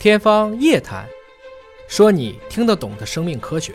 天方夜谭，说你听得懂的生命科学。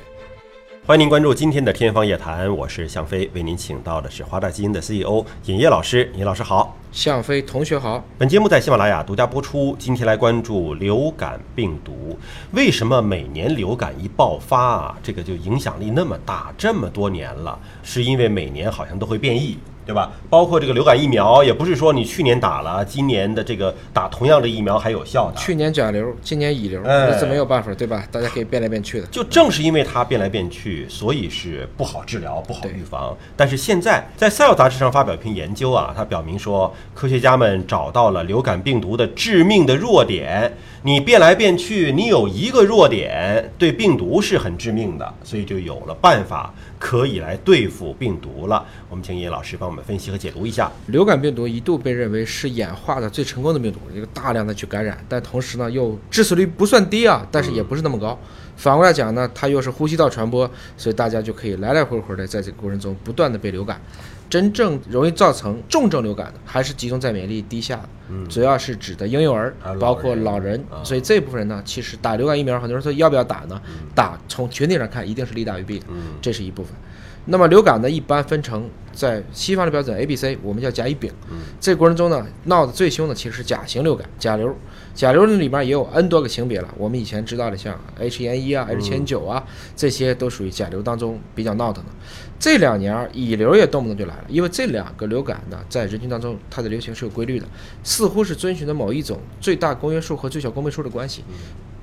欢迎您关注今天的《天方夜谭》，我是向飞，为您请到的是华大基因的 CEO 尹烨老师。尹老师好，向飞同学好。本节目在喜马拉雅独家播出。今天来关注流感病毒，为什么每年流感一爆发啊，这个就影响力那么大？这么多年了，是因为每年好像都会变异。对吧？包括这个流感疫苗，也不是说你去年打了，今年的这个打同样的疫苗还有效的。去年甲流，今年乙流，那是没有办法，对吧？大家可以变来变去的。就正是因为它变来变去，所以是不好治疗、不好预防。但是现在在《Cell》杂志上发表一篇研究啊，它表明说，科学家们找到了流感病毒的致命的弱点。你变来变去，你有一个弱点，对病毒是很致命的，所以就有了办法可以来对付病毒了。我们请叶老师帮我们分析和解读一下。流感病毒一度被认为是演化的最成功的病毒，一个大量的去感染，但同时呢又致死率不算低啊，但是也不是那么高。反过来讲呢，它又是呼吸道传播，所以大家就可以来来回回的在这个过程中不断的被流感。真正容易造成重症流感的，还是集中在免疫力低下的，主要是指的婴幼儿，包括老人。所以这部分人呢，其实打流感疫苗，很多人说要不要打呢？打，从群体上看，一定是利大于弊的，这是一部分。那么流感呢，一般分成在西方的标准 A、B、C，我们叫甲、乙、丙。这过程中呢，闹得最凶的其实是甲型流感，甲流。甲流里面也有 N 多个型别了，我们以前知道的像 H1N1 啊、H9 啊，这些都属于甲流当中比较闹腾的。这两年乙流也动不动就来了，因为这两个流感呢，在人群当中它的流行是有规律的，似乎是遵循着某一种最大公约数和最小公倍数的关系。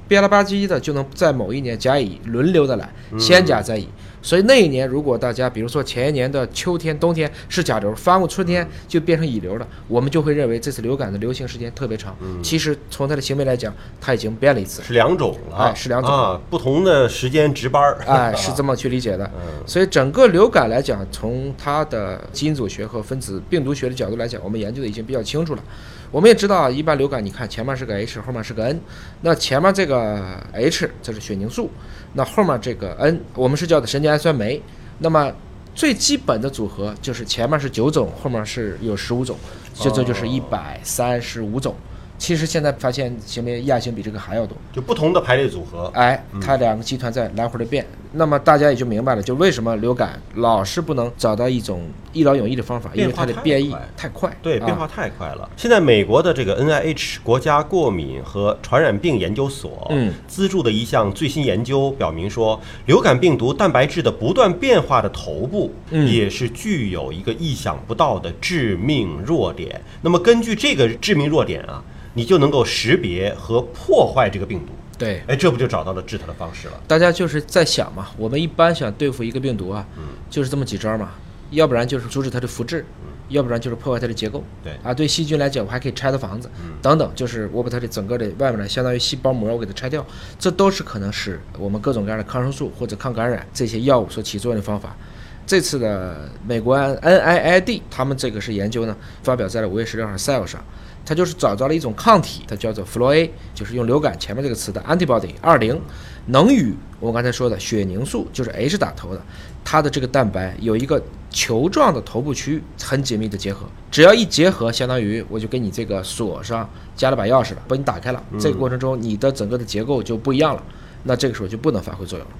变了吧唧的就能在某一年甲乙轮流的来，先甲再乙，所以那一年如果大家比如说前一年的秋天、冬天是甲流，翻过春天就变成乙流了，我们就会认为这次流感的流行时间特别长。其实从它的行为来讲，它已经变了一次，是两种了，哎，是两种啊，不同的时间值班儿，哎，是这么去理解的。所以整个流感来讲，从它的基因组学和分子病毒学的角度来讲，我们研究的已经比较清楚了。我们也知道，一般流感，你看前面是个 H，后面是个 N，那前面这个 H 这是血凝素，那后面这个 N 我们是叫的神经氨酸酶。那么最基本的组合就是前面是九种，后面是有十五种，这这就是一百三十五种。其实现在发现前面亚型比这个还要多，就不同的排列组合，哎，它两个集团在来回的变，那么大家也就明白了，就为什么流感老是不能找到一种一劳永逸的方法，因为它的变异太快，对，变化太快了。现在美国的这个 NIH 国家过敏和传染病研究所，嗯，资助的一项最新研究表明说，流感病毒蛋白质的不断变化的头部，也是具有一个意想不到的致命弱点。那么根据这个致命弱点啊。你就能够识别和破坏这个病毒，对，哎，这不就找到了治它的方式了？大家就是在想嘛，我们一般想对付一个病毒啊，嗯，就是这么几招嘛，要不然就是阻止它的复制，嗯，要不然就是破坏它的结构，对，啊，对细菌来讲，我还可以拆它房子，嗯，等等，就是我把它的整个的外面的相当于细胞膜，我给它拆掉，这都是可能使我们各种各样的抗生素或者抗感染这些药物所起作用的方法。这次的美国 N I I D 他们这个是研究呢，发表在了五月十六号 Cell 上。它就是找到了一种抗体，它叫做 Flo A，就是用流感前面这个词的 antibody 二零，能与我刚才说的血凝素，就是 H 打头的，它的这个蛋白有一个球状的头部区很紧密的结合，只要一结合，相当于我就给你这个锁上加了把钥匙了，把你打开了，这个过程中你的整个的结构就不一样了，那这个时候就不能发挥作用了。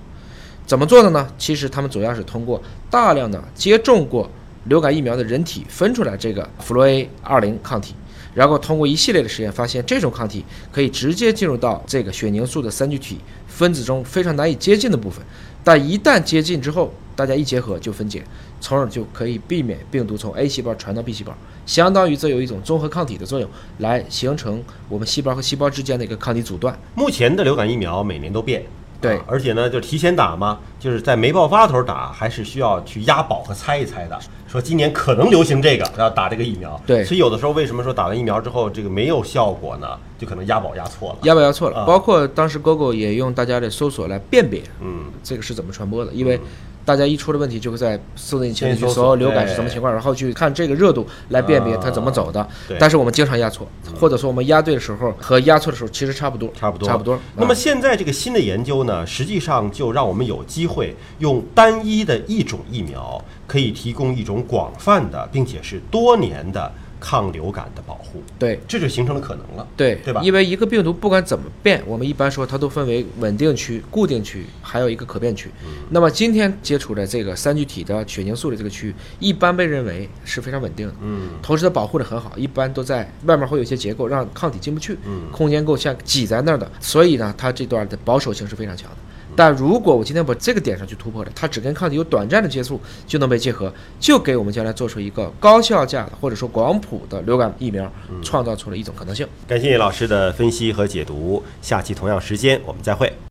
怎么做的呢？其实他们主要是通过大量的接种过流感疫苗的人体分出来这个 Flo A 二零抗体。然后通过一系列的实验，发现这种抗体可以直接进入到这个血凝素的三聚体分子中非常难以接近的部分，但一旦接近之后，大家一结合就分解，从而就可以避免病毒从 A 细胞传到 B 细胞，相当于这有一种综合抗体的作用，来形成我们细胞和细胞之间的一个抗体阻断。目前的流感疫苗每年都变。对，而且呢，就提前打嘛，就是在没爆发头打，还是需要去押宝和猜一猜的。说今年可能流行这个，要打这个疫苗。对，所以有的时候为什么说打完疫苗之后这个没有效果呢？就可能押宝押错了。押宝押错了，包括当时 Google 也用大家的搜索来辨别，嗯，这个是怎么传播的，因为。大家一出了问题，就会在搜索引擎里去搜流感是什么情况，然后去看这个热度来辨别它怎么走的。但是我们经常压错，或者说我们压对的时候和压错的时候其实差不多，差不多，差不多。那么现在这个新的研究呢，实际上就让我们有机会用单一的一种疫苗，可以提供一种广泛的并且是多年的抗流感的保护，对这就形成了可能了。对对吧因为一个病毒不管怎么变，我们一般说它都分为稳定区、固定区，还有一个可变区。嗯那么今天接触的这个三聚体的血凝素的这个区域，一般被认为是非常稳定的。嗯同时它保护的很好，一般都在外面会有一些结构让抗体进不去，嗯空间够像挤在那儿的，所以呢，它这段的保守性是非常强的。但如果我今天把这个点上去突破了，它只跟抗体有短暂的接触就能被结合，就给我们将来做出一个高效价的或者说广谱的流感疫苗，创造出了一种可能性。感谢老师的分析和解读，下期同样时间我们再会。